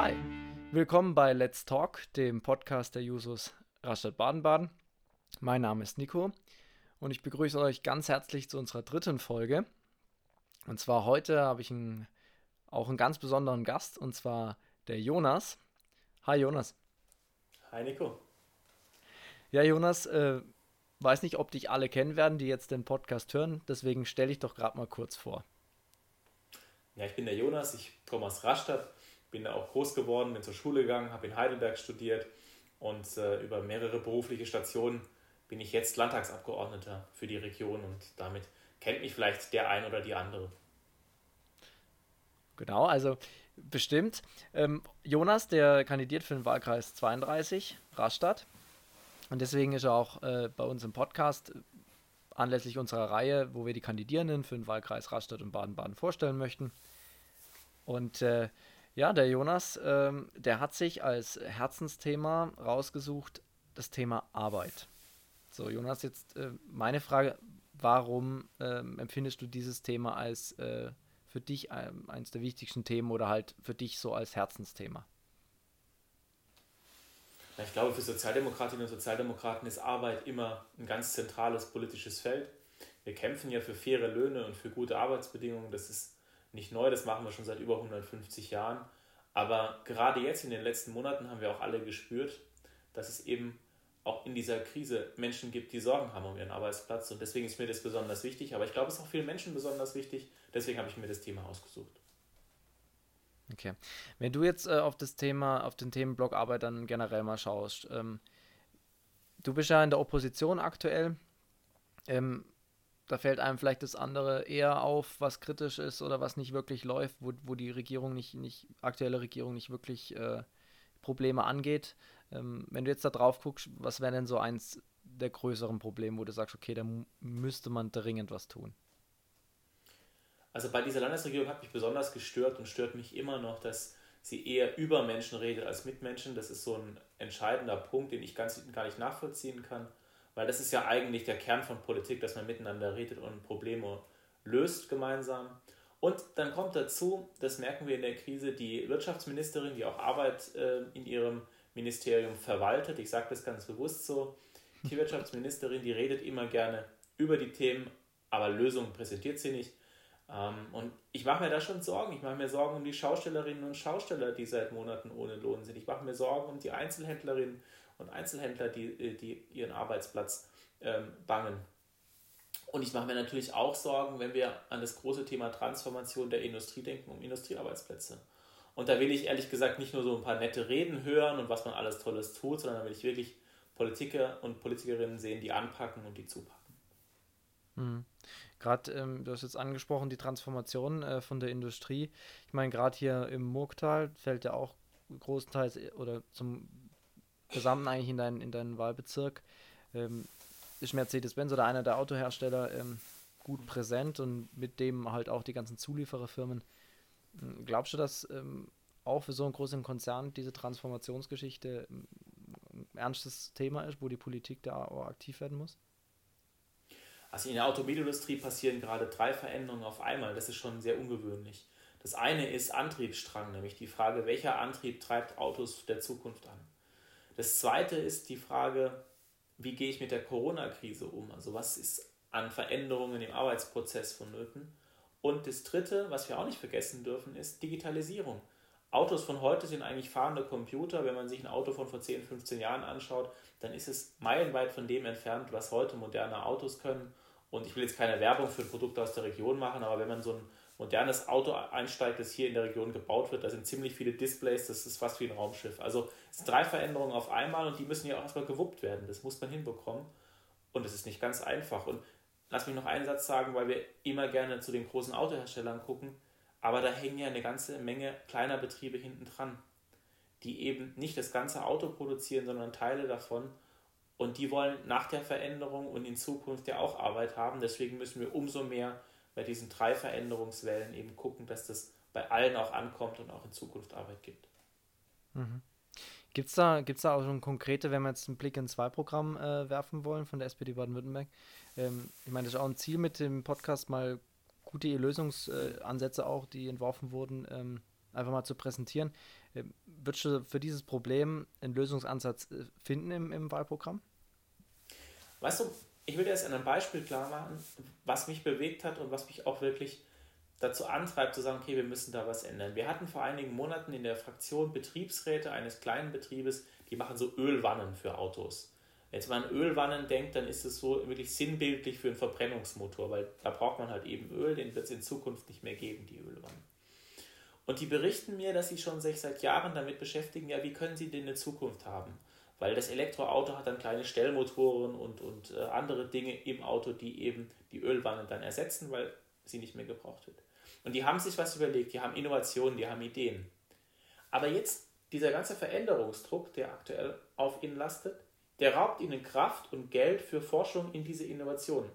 Hi, willkommen bei Let's Talk, dem Podcast der Jusos Rastatt Baden-Baden. Mein Name ist Nico und ich begrüße euch ganz herzlich zu unserer dritten Folge. Und zwar heute habe ich einen, auch einen ganz besonderen Gast und zwar der Jonas. Hi Jonas. Hi Nico. Ja, Jonas, äh, weiß nicht, ob dich alle kennen werden, die jetzt den Podcast hören, deswegen stelle ich doch gerade mal kurz vor. Ja, ich bin der Jonas, ich komme aus Rastatt, bin da auch groß geworden, bin zur Schule gegangen, habe in Heidelberg studiert und äh, über mehrere berufliche Stationen bin ich jetzt Landtagsabgeordneter für die Region und damit kennt mich vielleicht der ein oder die andere. Genau, also bestimmt. Ähm, Jonas, der kandidiert für den Wahlkreis 32, Rastatt. Und deswegen ist er auch äh, bei uns im Podcast äh, anlässlich unserer Reihe, wo wir die Kandidierenden für den Wahlkreis Rastatt und Baden-Baden vorstellen möchten. Und äh, ja, der Jonas, ähm, der hat sich als Herzensthema rausgesucht, das Thema Arbeit. So, Jonas, jetzt äh, meine Frage, warum ähm, empfindest du dieses Thema als äh, für dich ähm, eines der wichtigsten Themen oder halt für dich so als Herzensthema? Ich glaube, für Sozialdemokratinnen und Sozialdemokraten ist Arbeit immer ein ganz zentrales politisches Feld. Wir kämpfen ja für faire Löhne und für gute Arbeitsbedingungen. Das ist nicht neu, das machen wir schon seit über 150 Jahren. Aber gerade jetzt in den letzten Monaten haben wir auch alle gespürt, dass es eben auch in dieser Krise Menschen gibt, die Sorgen haben um ihren Arbeitsplatz. Und deswegen ist mir das besonders wichtig. Aber ich glaube, es ist auch vielen Menschen besonders wichtig. Deswegen habe ich mir das Thema ausgesucht. Okay. Wenn du jetzt äh, auf das Thema, auf den Themenblock Arbeit dann generell mal schaust, ähm, du bist ja in der Opposition aktuell. Ähm, da fällt einem vielleicht das andere eher auf, was kritisch ist oder was nicht wirklich läuft, wo, wo die Regierung nicht, nicht, aktuelle Regierung nicht wirklich äh, Probleme angeht. Ähm, wenn du jetzt da drauf guckst, was wäre denn so eins der größeren Probleme, wo du sagst, okay, da müsste man dringend was tun? Also bei dieser Landesregierung hat mich besonders gestört und stört mich immer noch, dass sie eher über Menschen redet als mit Menschen. Das ist so ein entscheidender Punkt, den ich ganz gar nicht nachvollziehen kann, weil das ist ja eigentlich der Kern von Politik, dass man miteinander redet und Probleme löst gemeinsam. Und dann kommt dazu, das merken wir in der Krise, die Wirtschaftsministerin, die auch Arbeit äh, in ihrem Ministerium verwaltet, ich sage das ganz bewusst so, die Wirtschaftsministerin, die redet immer gerne über die Themen, aber Lösungen präsentiert sie nicht. Ähm, und ich mache mir da schon Sorgen. Ich mache mir Sorgen um die Schaustellerinnen und Schausteller, die seit Monaten ohne Lohn sind. Ich mache mir Sorgen um die Einzelhändlerinnen und Einzelhändler, die, äh, die ihren Arbeitsplatz ähm, bangen. Und ich mache mir natürlich auch Sorgen, wenn wir an das große Thema Transformation der Industrie denken, um Industriearbeitsplätze. Und da will ich ehrlich gesagt nicht nur so ein paar nette Reden hören und was man alles Tolles tut, sondern da will ich wirklich Politiker und Politikerinnen sehen, die anpacken und die zupacken. Mhm. Gerade, ähm, du hast jetzt angesprochen, die Transformation äh, von der Industrie. Ich meine, gerade hier im Murgtal fällt ja auch großenteils äh, oder zum Gesamten eigentlich in, dein, in deinen Wahlbezirk. Ähm, ist Mercedes-Benz oder einer der Autohersteller ähm, gut präsent und mit dem halt auch die ganzen Zuliefererfirmen. Hm, glaubst du, dass ähm, auch für so einen großen Konzern diese Transformationsgeschichte ähm, ein ernstes Thema ist, wo die Politik da auch aktiv werden muss? Also in der Automobilindustrie passieren gerade drei Veränderungen auf einmal. Das ist schon sehr ungewöhnlich. Das eine ist Antriebsstrang, nämlich die Frage, welcher Antrieb treibt Autos der Zukunft an. Das zweite ist die Frage, wie gehe ich mit der Corona-Krise um? Also was ist an Veränderungen im Arbeitsprozess vonnöten? Und das dritte, was wir auch nicht vergessen dürfen, ist Digitalisierung. Autos von heute sind eigentlich fahrende Computer. Wenn man sich ein Auto von vor 10, 15 Jahren anschaut, dann ist es meilenweit von dem entfernt, was heute moderne Autos können. Und ich will jetzt keine Werbung für Produkte aus der Region machen, aber wenn man so ein modernes Auto einsteigt, das hier in der Region gebaut wird, da sind ziemlich viele Displays, das ist fast wie ein Raumschiff. Also es sind drei Veränderungen auf einmal und die müssen ja auch erstmal gewuppt werden. Das muss man hinbekommen. Und es ist nicht ganz einfach. Und lass mich noch einen Satz sagen, weil wir immer gerne zu den großen Autoherstellern gucken aber da hängen ja eine ganze Menge kleiner Betriebe hinten dran, die eben nicht das ganze Auto produzieren, sondern Teile davon. Und die wollen nach der Veränderung und in Zukunft ja auch Arbeit haben. Deswegen müssen wir umso mehr bei diesen drei Veränderungswellen eben gucken, dass das bei allen auch ankommt und auch in Zukunft Arbeit gibt. Mhm. Gibt es da, gibt's da auch schon konkrete, wenn wir jetzt einen Blick ins Wahlprogramm äh, werfen wollen von der SPD Baden-Württemberg? Ähm, ich meine, das ist auch ein Ziel mit dem Podcast, mal gute Lösungsansätze auch, die entworfen wurden, ähm, einfach mal zu präsentieren. Äh, würdest du für dieses Problem einen Lösungsansatz äh, finden im, im Wahlprogramm? Weißt du, ich will dir jetzt an einem Beispiel klar machen, was mich bewegt hat und was mich auch wirklich dazu antreibt, zu sagen, okay, wir müssen da was ändern. Wir hatten vor einigen Monaten in der Fraktion Betriebsräte eines kleinen Betriebes, die machen so Ölwannen für Autos. Wenn man an Ölwannen denkt, dann ist es so wirklich sinnbildlich für einen Verbrennungsmotor, weil da braucht man halt eben Öl, den wird es in Zukunft nicht mehr geben, die Ölwannen. Und die berichten mir, dass sie schon sich seit Jahren damit beschäftigen, ja, wie können sie denn eine Zukunft haben? Weil das Elektroauto hat dann kleine Stellmotoren und, und äh, andere Dinge im Auto, die eben die Ölwanne dann ersetzen, weil sie nicht mehr gebraucht wird. Und die haben sich was überlegt, die haben Innovationen, die haben Ideen. Aber jetzt dieser ganze Veränderungsdruck, der aktuell auf ihnen lastet, der raubt ihnen Kraft und Geld für Forschung in diese Innovationen.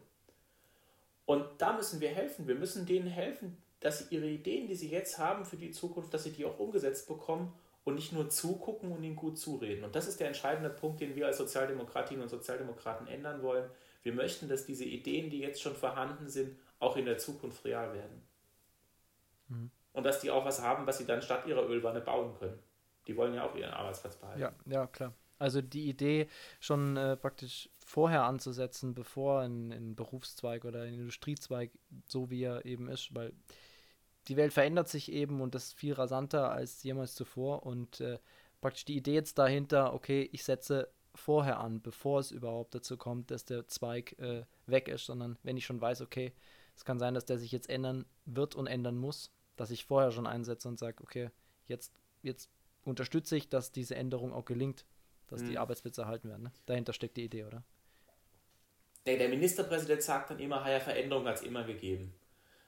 Und da müssen wir helfen. Wir müssen denen helfen, dass sie ihre Ideen, die sie jetzt haben für die Zukunft, dass sie die auch umgesetzt bekommen und nicht nur zugucken und ihnen gut zureden. Und das ist der entscheidende Punkt, den wir als Sozialdemokratinnen und Sozialdemokraten ändern wollen. Wir möchten, dass diese Ideen, die jetzt schon vorhanden sind, auch in der Zukunft real werden. Mhm. Und dass die auch was haben, was sie dann statt ihrer Ölwanne bauen können. Die wollen ja auch ihren Arbeitsplatz behalten. Ja, ja klar. Also die Idee schon äh, praktisch vorher anzusetzen, bevor ein, ein Berufszweig oder ein Industriezweig so wie er eben ist, weil die Welt verändert sich eben und das viel rasanter als jemals zuvor und äh, praktisch die Idee jetzt dahinter, okay, ich setze vorher an, bevor es überhaupt dazu kommt, dass der Zweig äh, weg ist, sondern wenn ich schon weiß, okay, es kann sein, dass der sich jetzt ändern wird und ändern muss, dass ich vorher schon einsetze und sage, okay, jetzt, jetzt unterstütze ich, dass diese Änderung auch gelingt, dass mhm. die Arbeitsplätze erhalten werden. Ne? Dahinter steckt die Idee, oder? Der, der Ministerpräsident sagt dann immer, ja, Veränderung hat es immer gegeben.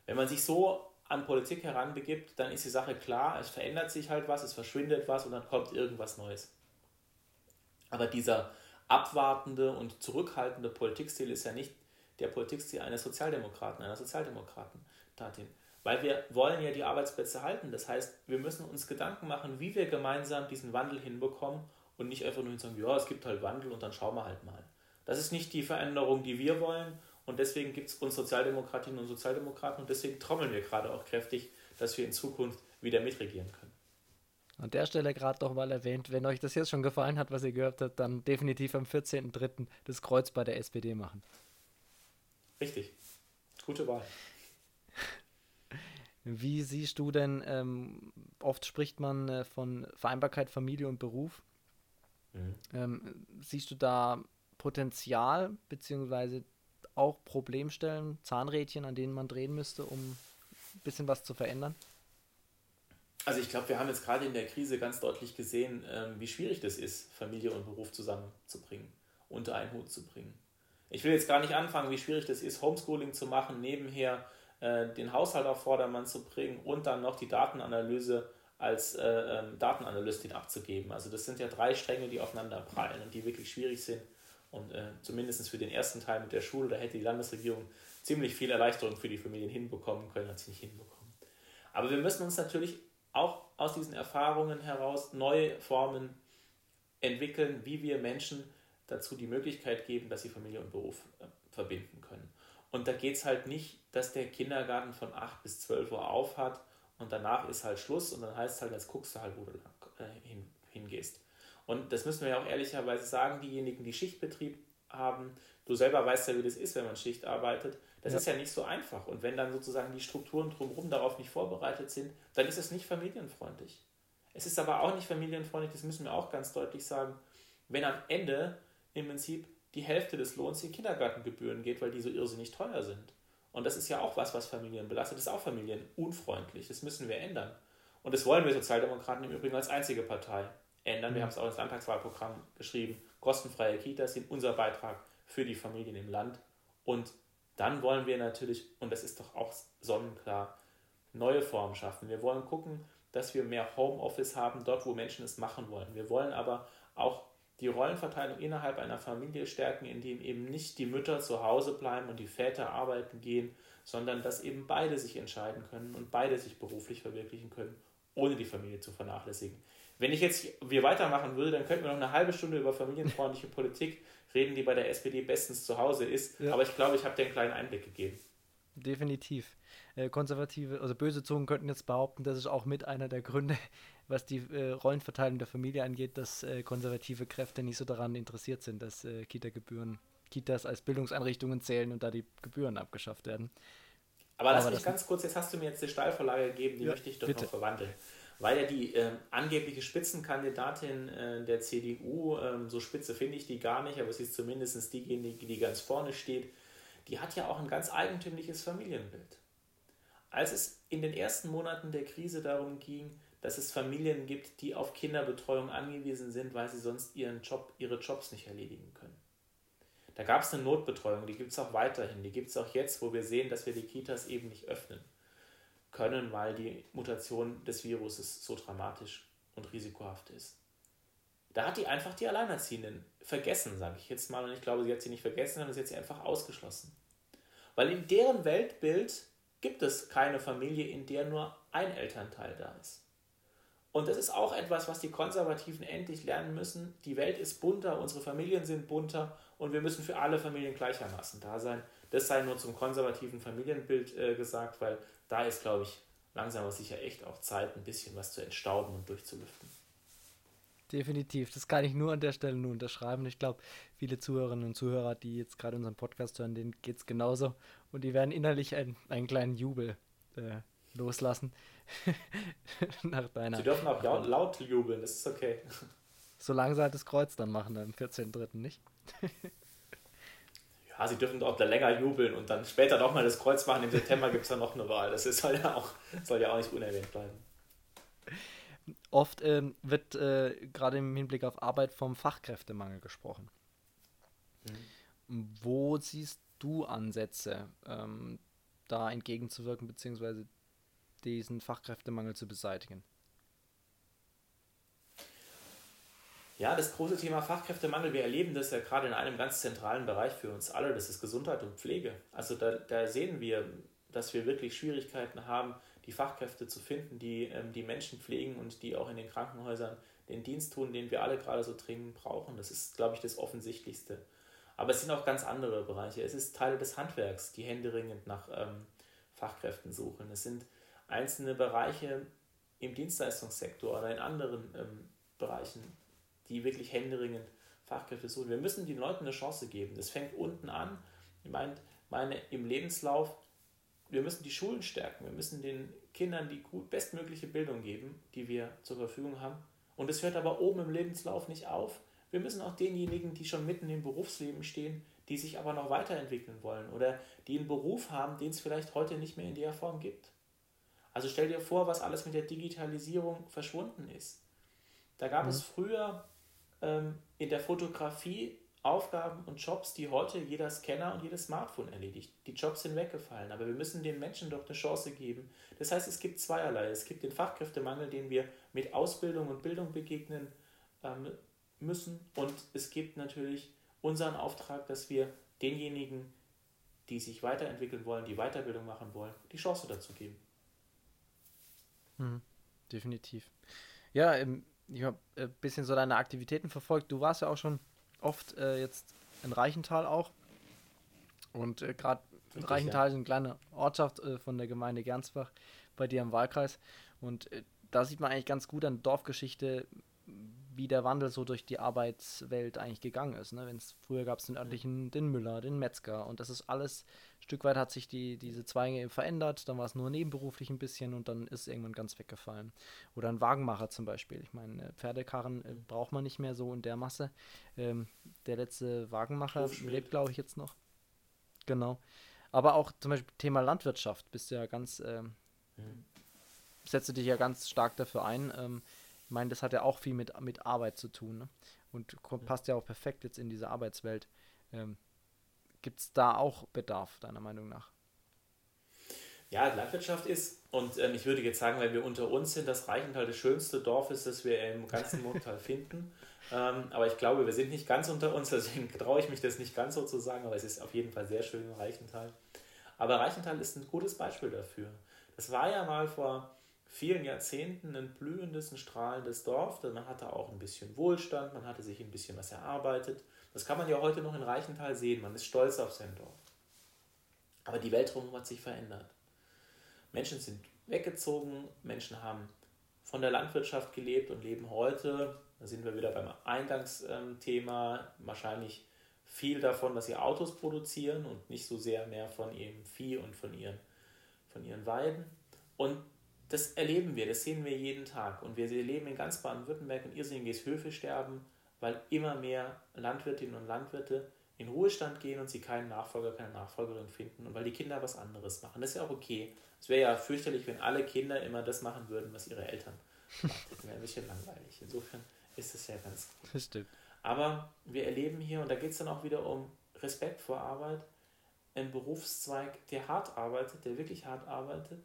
Wenn man sich so an Politik heranbegibt, dann ist die Sache klar, es verändert sich halt was, es verschwindet was und dann kommt irgendwas Neues. Aber dieser abwartende und zurückhaltende Politikstil ist ja nicht der Politikstil eines Sozialdemokraten, einer Sozialdemokratin. Weil wir wollen ja die Arbeitsplätze halten. Das heißt, wir müssen uns Gedanken machen, wie wir gemeinsam diesen Wandel hinbekommen und nicht einfach nur sagen, ja, es gibt halt Wandel und dann schauen wir halt mal. Das ist nicht die Veränderung, die wir wollen und deswegen gibt es uns Sozialdemokratinnen und Sozialdemokraten und deswegen trommeln wir gerade auch kräftig, dass wir in Zukunft wieder mitregieren können. An der Stelle gerade noch mal erwähnt, wenn euch das jetzt schon gefallen hat, was ihr gehört habt, dann definitiv am 14.03. das Kreuz bei der SPD machen. Richtig. Gute Wahl. Wie siehst du denn, ähm, oft spricht man äh, von Vereinbarkeit Familie und Beruf. Mhm. Ähm, siehst du da Potenzial beziehungsweise auch Problemstellen, Zahnrädchen, an denen man drehen müsste, um ein bisschen was zu verändern? Also ich glaube, wir haben jetzt gerade in der Krise ganz deutlich gesehen, ähm, wie schwierig das ist, Familie und Beruf zusammenzubringen, unter einen Hut zu bringen. Ich will jetzt gar nicht anfangen, wie schwierig das ist, Homeschooling zu machen, nebenher äh, den Haushalt auf Vordermann zu bringen und dann noch die Datenanalyse als äh, ähm, Datenanalystin abzugeben. Also das sind ja drei Stränge, die aufeinander prallen und die wirklich schwierig sind. Und äh, zumindest für den ersten Teil mit der Schule, da hätte die Landesregierung ziemlich viel Erleichterung für die Familien hinbekommen können, hat sie nicht hinbekommen. Aber wir müssen uns natürlich auch aus diesen Erfahrungen heraus neue Formen entwickeln, wie wir Menschen dazu die Möglichkeit geben, dass sie Familie und Beruf äh, verbinden können. Und da geht es halt nicht, dass der Kindergarten von 8 bis 12 Uhr auf hat und danach ist halt Schluss und dann heißt es halt, jetzt guckst du halt, wo du lang, äh, hin, hingehst. Und das müssen wir ja auch ehrlicherweise sagen, diejenigen, die Schichtbetrieb haben, du selber weißt ja, wie das ist, wenn man Schicht arbeitet, das ja. ist ja nicht so einfach. Und wenn dann sozusagen die Strukturen drumherum darauf nicht vorbereitet sind, dann ist es nicht familienfreundlich. Es ist aber auch nicht familienfreundlich, das müssen wir auch ganz deutlich sagen, wenn am Ende im Prinzip die Hälfte des Lohns in Kindergartengebühren geht, weil die so irrsinnig teuer sind. Und das ist ja auch was, was Familien belastet. Das ist auch familienunfreundlich. Das müssen wir ändern. Und das wollen wir Sozialdemokraten im Übrigen als einzige Partei ändern. Wir mhm. haben es auch ins Landtagswahlprogramm geschrieben. Kostenfreie Kitas sind unser Beitrag für die Familien im Land. Und dann wollen wir natürlich, und das ist doch auch sonnenklar, neue Formen schaffen. Wir wollen gucken, dass wir mehr Homeoffice haben, dort, wo Menschen es machen wollen. Wir wollen aber auch die Rollenverteilung innerhalb einer Familie stärken, indem eben nicht die Mütter zu Hause bleiben und die Väter arbeiten gehen, sondern dass eben beide sich entscheiden können und beide sich beruflich verwirklichen können, ohne die Familie zu vernachlässigen. Wenn ich jetzt wir weitermachen würde, dann könnten wir noch eine halbe Stunde über familienfreundliche Politik reden, die bei der SPD bestens zu Hause ist. Ja. Aber ich glaube, ich habe dir einen kleinen Einblick gegeben. Definitiv. Äh, konservative, also böse Zungen könnten jetzt behaupten, das ist auch mit einer der Gründe, was die äh, Rollenverteilung der Familie angeht, dass äh, konservative Kräfte nicht so daran interessiert sind, dass Kita-Gebühren, Kitas als Bildungseinrichtungen zählen und da die Gebühren abgeschafft werden. Aber lass mich ganz kurz, jetzt hast du mir jetzt die Steilvorlage gegeben, die ja, möchte ich doch bitte. noch verwandeln. Weil ja die äh, angebliche Spitzenkandidatin äh, der CDU, äh, so spitze finde ich die gar nicht, aber sie ist zumindest diejenige, die ganz vorne steht, die hat ja auch ein ganz eigentümliches Familienbild. Als es in den ersten Monaten der Krise darum ging, dass es Familien gibt, die auf Kinderbetreuung angewiesen sind, weil sie sonst ihren Job, ihre Jobs nicht erledigen können. Da gab es eine Notbetreuung, die gibt es auch weiterhin, die gibt es auch jetzt, wo wir sehen, dass wir die Kitas eben nicht öffnen können, weil die Mutation des Viruses so dramatisch und risikohaft ist. Da hat die einfach die Alleinerziehenden vergessen, sage ich jetzt mal. Und ich glaube, sie hat sie nicht vergessen, sondern sie hat sie einfach ausgeschlossen. Weil in deren Weltbild gibt es keine Familie, in der nur ein Elternteil da ist. Und das ist auch etwas, was die Konservativen endlich lernen müssen. Die Welt ist bunter, unsere Familien sind bunter und wir müssen für alle Familien gleichermaßen da sein. Das sei nur zum konservativen Familienbild äh, gesagt, weil da ist, glaube ich, langsam aber sicher echt auch Zeit, ein bisschen was zu entstauben und durchzulüften. Definitiv, das kann ich nur an der Stelle nur unterschreiben. Ich glaube, viele Zuhörerinnen und Zuhörer, die jetzt gerade unseren Podcast hören, denen geht es genauso. Und die werden innerlich ein, einen kleinen Jubel äh, loslassen. nach deiner. Sie dürfen auch laut, laut jubeln, das ist okay. Solange sie halt das Kreuz dann machen, am 14.3., nicht? ja, sie dürfen auch länger jubeln und dann später nochmal das Kreuz machen. Im September gibt es dann noch eine Wahl. Das ist, soll, ja auch, soll ja auch nicht unerwähnt bleiben. Oft ähm, wird äh, gerade im Hinblick auf Arbeit vom Fachkräftemangel gesprochen. Mhm. Wo siehst du Ansätze, ähm, da entgegenzuwirken, beziehungsweise diesen Fachkräftemangel zu beseitigen? Ja, das große Thema Fachkräftemangel, wir erleben das ja gerade in einem ganz zentralen Bereich für uns alle, das ist Gesundheit und Pflege. Also da, da sehen wir, dass wir wirklich Schwierigkeiten haben, die Fachkräfte zu finden, die ähm, die Menschen pflegen und die auch in den Krankenhäusern den Dienst tun, den wir alle gerade so dringend brauchen. Das ist, glaube ich, das Offensichtlichste. Aber es sind auch ganz andere Bereiche. Es ist Teile des Handwerks, die händeringend nach ähm, Fachkräften suchen. Es sind einzelne Bereiche im Dienstleistungssektor oder in anderen ähm, Bereichen, die wirklich händeringend Fachkräfte suchen. Wir müssen den Leuten eine Chance geben. Das fängt unten an. Ich meine, meine, im Lebenslauf, wir müssen die Schulen stärken. Wir müssen den Kindern die gut, bestmögliche Bildung geben, die wir zur Verfügung haben. Und es hört aber oben im Lebenslauf nicht auf. Wir müssen auch denjenigen, die schon mitten im Berufsleben stehen, die sich aber noch weiterentwickeln wollen oder die einen Beruf haben, den es vielleicht heute nicht mehr in der Form gibt. Also stell dir vor, was alles mit der Digitalisierung verschwunden ist. Da gab mhm. es früher ähm, in der Fotografie Aufgaben und Jobs, die heute jeder Scanner und jedes Smartphone erledigt. Die Jobs sind weggefallen, aber wir müssen den Menschen doch eine Chance geben. Das heißt, es gibt zweierlei. Es gibt den Fachkräftemangel, den wir mit Ausbildung und Bildung begegnen ähm, müssen. Und es gibt natürlich unseren Auftrag, dass wir denjenigen, die sich weiterentwickeln wollen, die Weiterbildung machen wollen, die Chance dazu geben. Mhm, definitiv. Ja, ähm, ich habe ein äh, bisschen so deine Aktivitäten verfolgt. Du warst ja auch schon oft äh, jetzt in Reichenthal auch. Und äh, gerade Reichenthal ja. ist eine kleine Ortschaft äh, von der Gemeinde Gernsbach bei dir im Wahlkreis. Und äh, da sieht man eigentlich ganz gut an Dorfgeschichte, wie der Wandel so durch die Arbeitswelt eigentlich gegangen ist. Ne? Wenn's, früher gab es den örtlichen, den Müller, den Metzger und das ist alles, ein Stück weit hat sich die, diese Zweige verändert, dann war es nur nebenberuflich ein bisschen und dann ist es irgendwann ganz weggefallen. Oder ein Wagenmacher zum Beispiel. Ich meine, äh, Pferdekarren äh, braucht man nicht mehr so in der Masse. Ähm, der letzte Wagenmacher lebt, glaube ich, jetzt noch. Genau. Aber auch zum Beispiel Thema Landwirtschaft bist du ja ganz, ähm, mhm. setze dich ja ganz stark dafür ein. Ähm, ich meine, das hat ja auch viel mit, mit Arbeit zu tun ne? und passt ja auch perfekt jetzt in diese Arbeitswelt. Ähm, Gibt es da auch Bedarf, deiner Meinung nach? Ja, Landwirtschaft ist, und ähm, ich würde jetzt sagen, weil wir unter uns sind, das Reichental das schönste Dorf ist, das wir im ganzen Murgtal finden. Ähm, aber ich glaube, wir sind nicht ganz unter uns, deswegen traue ich mich das nicht ganz so zu sagen, aber es ist auf jeden Fall sehr schön in Reichental. Aber Reichental ist ein gutes Beispiel dafür. Das war ja mal vor vielen Jahrzehnten ein blühendes, ein strahlendes Dorf. Man hatte auch ein bisschen Wohlstand, man hatte sich ein bisschen was erarbeitet. Das kann man ja heute noch in Reichenthal sehen. Man ist stolz auf sein Dorf. Aber die Welt drumherum hat sich verändert. Menschen sind weggezogen, Menschen haben von der Landwirtschaft gelebt und leben heute, da sind wir wieder beim Eingangsthema, wahrscheinlich viel davon, dass sie Autos produzieren und nicht so sehr mehr von ihrem Vieh und von ihren, von ihren Weiden. Und das erleben wir, das sehen wir jeden Tag. Und wir erleben in ganz Baden-Württemberg ein irrsinniges Höfesterben, weil immer mehr Landwirtinnen und Landwirte in Ruhestand gehen und sie keinen Nachfolger, keine Nachfolgerin finden und weil die Kinder was anderes machen. Das ist ja auch okay. Es wäre ja fürchterlich, wenn alle Kinder immer das machen würden, was ihre Eltern machen. Das wäre ein bisschen langweilig. Insofern ist es ja ganz gut. Das stimmt. Aber wir erleben hier, und da geht es dann auch wieder um Respekt vor Arbeit, einen Berufszweig, der hart arbeitet, der wirklich hart arbeitet,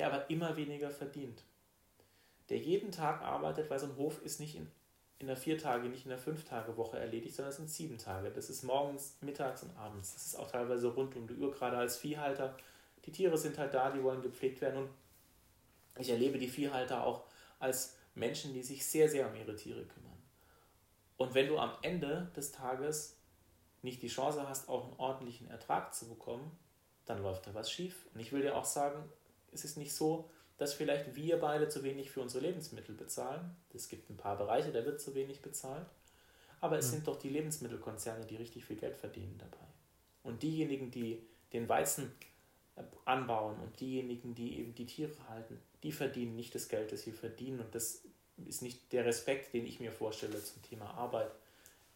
der aber immer weniger verdient. Der jeden Tag arbeitet, weil so ein Hof ist nicht in in der vier Tage, nicht in der fünf Tage Woche erledigt, sondern es sind sieben Tage. Das ist morgens, mittags und abends. Das ist auch teilweise rund um die Uhr, gerade als Viehhalter. Die Tiere sind halt da, die wollen gepflegt werden und ich erlebe die Viehhalter auch als Menschen, die sich sehr, sehr um ihre Tiere kümmern. Und wenn du am Ende des Tages nicht die Chance hast, auch einen ordentlichen Ertrag zu bekommen, dann läuft da was schief. Und ich will dir auch sagen, es ist nicht so, dass vielleicht wir beide zu wenig für unsere Lebensmittel bezahlen. Es gibt ein paar Bereiche, da wird zu wenig bezahlt. Aber es mhm. sind doch die Lebensmittelkonzerne, die richtig viel Geld verdienen dabei. Und diejenigen, die den Weizen äh, anbauen und diejenigen, die eben die Tiere halten, die verdienen nicht das Geld, das sie verdienen. Und das ist nicht der Respekt, den ich mir vorstelle zum Thema Arbeit.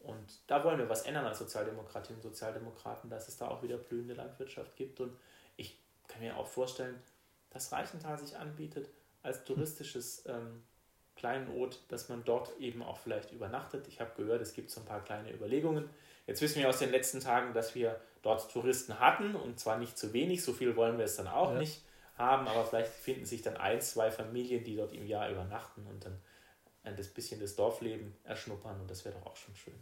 Und da wollen wir was ändern als Sozialdemokratinnen und Sozialdemokraten, dass es da auch wieder blühende Landwirtschaft gibt. Und ich kann mir auch vorstellen, dass Reichenthal sich anbietet als touristisches ähm, Kleinod, dass man dort eben auch vielleicht übernachtet. Ich habe gehört, es gibt so ein paar kleine Überlegungen. Jetzt wissen wir aus den letzten Tagen, dass wir dort Touristen hatten und zwar nicht zu wenig, so viel wollen wir es dann auch ja. nicht haben, aber vielleicht finden sich dann ein, zwei Familien, die dort im Jahr übernachten und dann ein bisschen das Dorfleben erschnuppern und das wäre doch auch schon schön.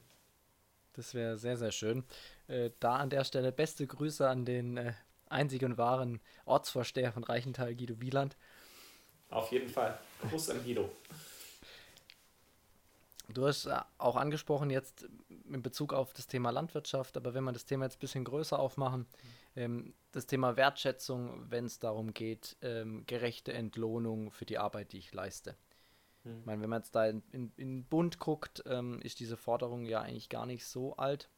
Das wäre sehr, sehr schön. Äh, da an der Stelle beste Grüße an den äh, einzig und wahren Ortsvorsteher von Reichenthal, Guido Wieland. Auf jeden Fall. Gruß an Guido. Du hast äh, auch angesprochen jetzt in Bezug auf das Thema Landwirtschaft, aber wenn wir das Thema jetzt ein bisschen größer aufmachen, ähm, das Thema Wertschätzung, wenn es darum geht, ähm, gerechte Entlohnung für die Arbeit, die ich leiste. Hm. Ich meine, wenn man jetzt da in, in, in Bund guckt, ähm, ist diese Forderung ja eigentlich gar nicht so alt,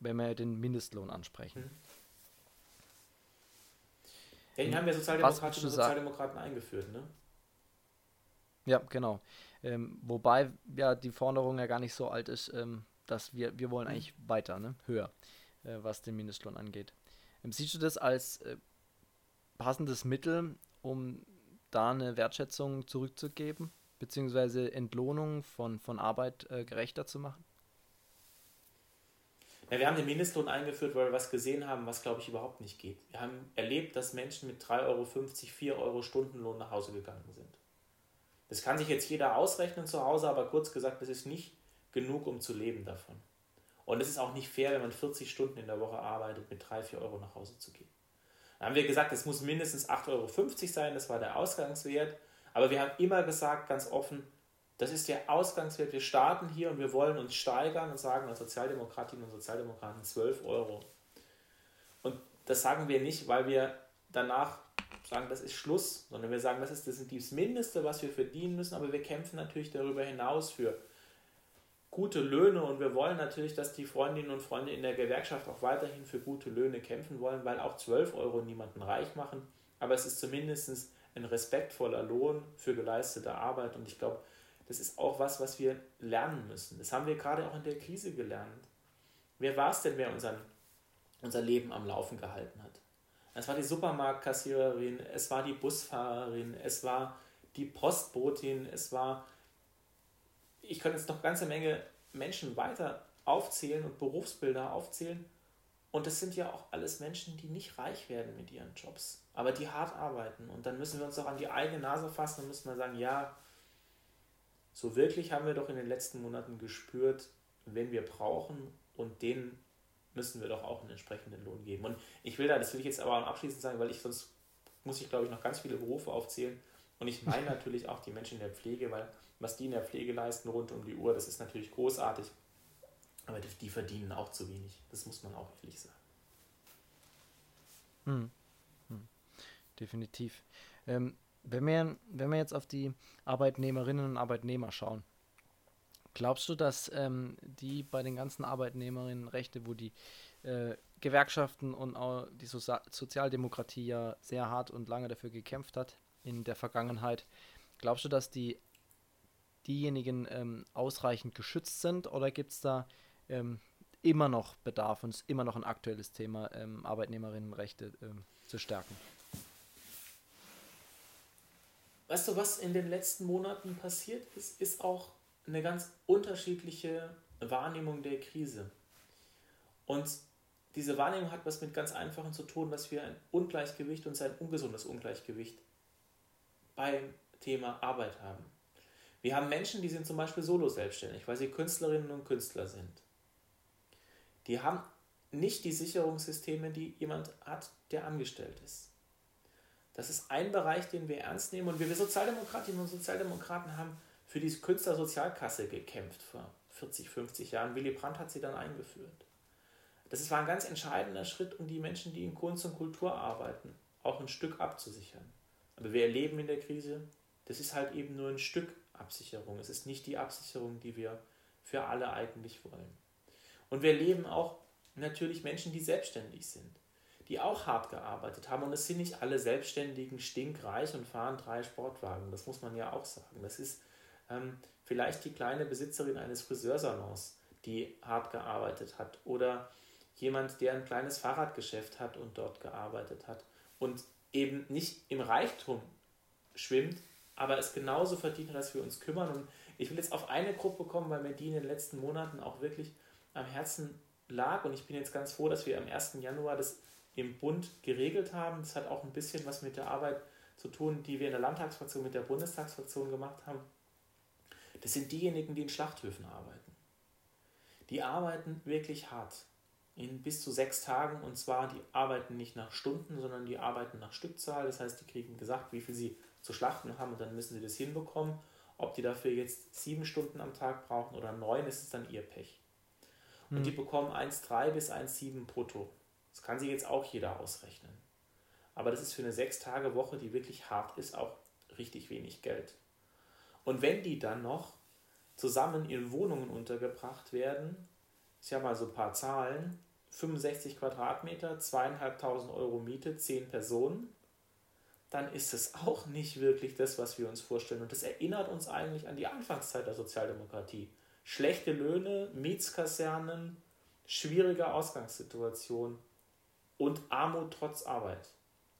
wenn wir den Mindestlohn ansprechen. Hm. Den haben wir Sozialdemokratinnen und Sozialdemokraten eingeführt, ne? Ja, genau. Ähm, wobei ja die Forderung ja gar nicht so alt ist, ähm, dass wir, wir wollen eigentlich weiter, ne? höher, äh, was den Mindestlohn angeht. Ähm, siehst du das als äh, passendes Mittel, um da eine Wertschätzung zurückzugeben, beziehungsweise Entlohnung von, von Arbeit äh, gerechter zu machen? Ja, wir haben den Mindestlohn eingeführt, weil wir was gesehen haben, was glaube ich überhaupt nicht geht. Wir haben erlebt, dass Menschen mit 3,50 Euro, 4 Euro Stundenlohn nach Hause gegangen sind. Das kann sich jetzt jeder ausrechnen zu Hause, aber kurz gesagt, das ist nicht genug, um zu leben davon. Und es ist auch nicht fair, wenn man 40 Stunden in der Woche arbeitet, mit 3, 4 Euro nach Hause zu gehen. Da haben wir gesagt, es muss mindestens 8,50 Euro sein, das war der Ausgangswert. Aber wir haben immer gesagt, ganz offen, das ist der Ausgangswert. Wir starten hier und wir wollen uns steigern und sagen als Sozialdemokratinnen und Sozialdemokraten 12 Euro. Und das sagen wir nicht, weil wir danach sagen, das ist Schluss, sondern wir sagen, das ist das, das Mindeste, was wir verdienen müssen, aber wir kämpfen natürlich darüber hinaus für gute Löhne und wir wollen natürlich, dass die Freundinnen und Freunde in der Gewerkschaft auch weiterhin für gute Löhne kämpfen wollen, weil auch 12 Euro niemanden reich machen, aber es ist zumindest ein respektvoller Lohn für geleistete Arbeit und ich glaube, das ist auch was, was wir lernen müssen. Das haben wir gerade auch in der Krise gelernt. Wer war es denn, wer unseren, unser Leben am Laufen gehalten hat? Es war die Supermarktkassiererin, es war die Busfahrerin, es war die Postbotin, es war, ich könnte jetzt noch eine ganze Menge Menschen weiter aufzählen und Berufsbilder aufzählen. Und das sind ja auch alles Menschen, die nicht reich werden mit ihren Jobs, aber die hart arbeiten. Und dann müssen wir uns auch an die eigene Nase fassen und müssen mal sagen, ja, so wirklich haben wir doch in den letzten Monaten gespürt, wenn wir brauchen und denen müssen wir doch auch einen entsprechenden Lohn geben. Und ich will da, das will ich jetzt aber abschließend sagen, weil ich sonst muss ich glaube ich noch ganz viele Berufe aufzählen. Und ich meine natürlich auch die Menschen in der Pflege, weil was die in der Pflege leisten rund um die Uhr, das ist natürlich großartig. Aber die, die verdienen auch zu wenig. Das muss man auch ehrlich sagen. Hm. Hm. definitiv. Ähm, wenn, wir, wenn wir jetzt auf die Arbeitnehmerinnen und Arbeitnehmer schauen, glaubst du, dass ähm, die bei den ganzen Arbeitnehmerinnenrechte, wo die äh, Gewerkschaften und auch die so Sozialdemokratie ja sehr hart und lange dafür gekämpft hat in der Vergangenheit, glaubst du, dass die diejenigen ähm, ausreichend geschützt sind oder gibt es da ähm, immer noch Bedarf und ist immer noch ein aktuelles Thema, ähm, Arbeitnehmerinnenrechte ähm, zu stärken? Weißt du, was in den letzten Monaten passiert ist, ist auch eine ganz unterschiedliche Wahrnehmung der Krise. Und diese Wahrnehmung hat was mit ganz Einfachen zu tun, dass wir ein Ungleichgewicht und ein ungesundes Ungleichgewicht beim Thema Arbeit haben. Wir haben Menschen, die sind zum Beispiel solo selbstständig, weil sie Künstlerinnen und Künstler sind. Die haben nicht die Sicherungssysteme, die jemand hat, der angestellt ist. Das ist ein Bereich, den wir ernst nehmen. Und wir Sozialdemokratinnen und Sozialdemokraten haben für die Künstlersozialkasse gekämpft vor 40, 50 Jahren. Willy Brandt hat sie dann eingeführt. Das war ein ganz entscheidender Schritt, um die Menschen, die in Kunst und Kultur arbeiten, auch ein Stück abzusichern. Aber wir erleben in der Krise, das ist halt eben nur ein Stück Absicherung. Es ist nicht die Absicherung, die wir für alle eigentlich wollen. Und wir erleben auch natürlich Menschen, die selbstständig sind, die auch hart gearbeitet haben. Und es sind nicht alle Selbstständigen stinkreich und fahren drei Sportwagen. Das muss man ja auch sagen. Das ist ähm, vielleicht die kleine Besitzerin eines Friseursalons, die hart gearbeitet hat. Oder jemand, der ein kleines Fahrradgeschäft hat und dort gearbeitet hat. Und eben nicht im Reichtum schwimmt, aber es genauso verdient dass wir uns kümmern. Und ich will jetzt auf eine Gruppe kommen, weil mir die in den letzten Monaten auch wirklich am Herzen lag. Und ich bin jetzt ganz froh, dass wir am 1. Januar das im Bund geregelt haben. Das hat auch ein bisschen was mit der Arbeit zu tun, die wir in der Landtagsfraktion mit der Bundestagsfraktion gemacht haben. Das sind diejenigen, die in Schlachthöfen arbeiten. Die arbeiten wirklich hart. In bis zu sechs Tagen. Und zwar, die arbeiten nicht nach Stunden, sondern die arbeiten nach Stückzahl. Das heißt, die kriegen gesagt, wie viel sie zu schlachten haben und dann müssen sie das hinbekommen. Ob die dafür jetzt sieben Stunden am Tag brauchen oder neun, ist es dann ihr Pech. Und hm. die bekommen 1,3 bis 1,7 brutto. Das kann sich jetzt auch jeder ausrechnen. Aber das ist für eine Sechs-Tage-Woche, die wirklich hart ist, auch richtig wenig Geld. Und wenn die dann noch zusammen in Wohnungen untergebracht werden, ich habe mal so ein paar Zahlen, 65 Quadratmeter, zweieinhalbtausend Euro Miete, 10 Personen, dann ist es auch nicht wirklich das, was wir uns vorstellen. Und das erinnert uns eigentlich an die Anfangszeit der Sozialdemokratie. Schlechte Löhne, Mietskasernen, schwierige Ausgangssituation und Armut trotz Arbeit.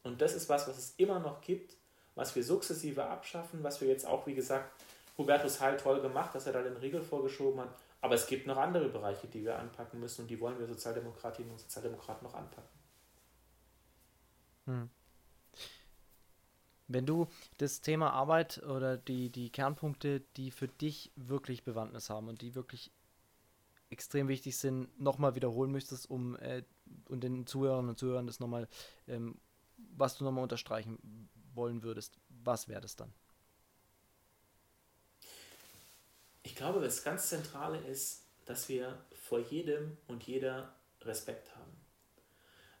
Und das ist was, was es immer noch gibt, was wir sukzessive abschaffen, was wir jetzt auch, wie gesagt, Hubertus Heil toll gemacht, dass er da den Riegel vorgeschoben hat. Aber es gibt noch andere Bereiche, die wir anpacken müssen und die wollen wir Sozialdemokratinnen und Sozialdemokraten noch anpacken. Hm. Wenn du das Thema Arbeit oder die, die Kernpunkte, die für dich wirklich Bewandtnis haben und die wirklich extrem wichtig sind, nochmal wiederholen möchtest, um äh, und den Zuhörern und Zuhörern das nochmal, ähm, was du nochmal unterstreichen wollen würdest, was wäre das dann? Ich glaube, das ganz Zentrale ist, dass wir vor jedem und jeder Respekt haben.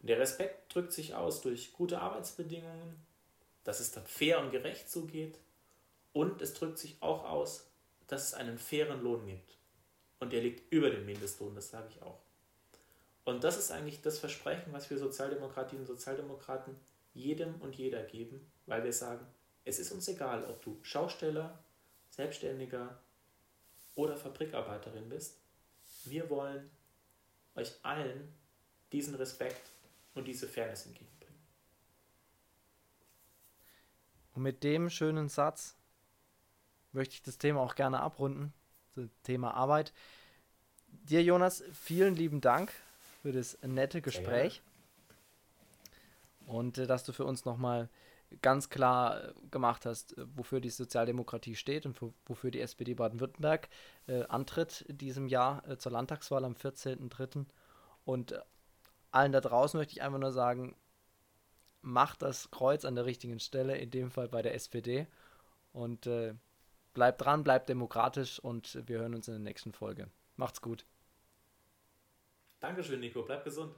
Der Respekt drückt sich aus durch gute Arbeitsbedingungen, dass es da fair und gerecht zugeht und es drückt sich auch aus, dass es einen fairen Lohn gibt. Und der liegt über dem Mindestlohn, das sage ich auch. Und das ist eigentlich das Versprechen, was wir Sozialdemokratinnen und Sozialdemokraten jedem und jeder geben, weil wir sagen, es ist uns egal, ob du Schausteller, Selbstständiger oder Fabrikarbeiterin bist. Wir wollen euch allen diesen Respekt und diese Fairness entgegen. Und mit dem schönen Satz möchte ich das Thema auch gerne abrunden, das Thema Arbeit. Dir, Jonas, vielen lieben Dank für das nette Gespräch. Und äh, dass du für uns nochmal ganz klar äh, gemacht hast, äh, wofür die Sozialdemokratie steht und wofür die SPD Baden-Württemberg äh, antritt diesem Jahr äh, zur Landtagswahl am 14.03. Und äh, allen da draußen möchte ich einfach nur sagen, macht das Kreuz an der richtigen Stelle, in dem Fall bei der SPD. Und bleibt dran, bleibt demokratisch und wir hören uns in der nächsten Folge. Macht's gut. Dankeschön, Nico. Bleib gesund.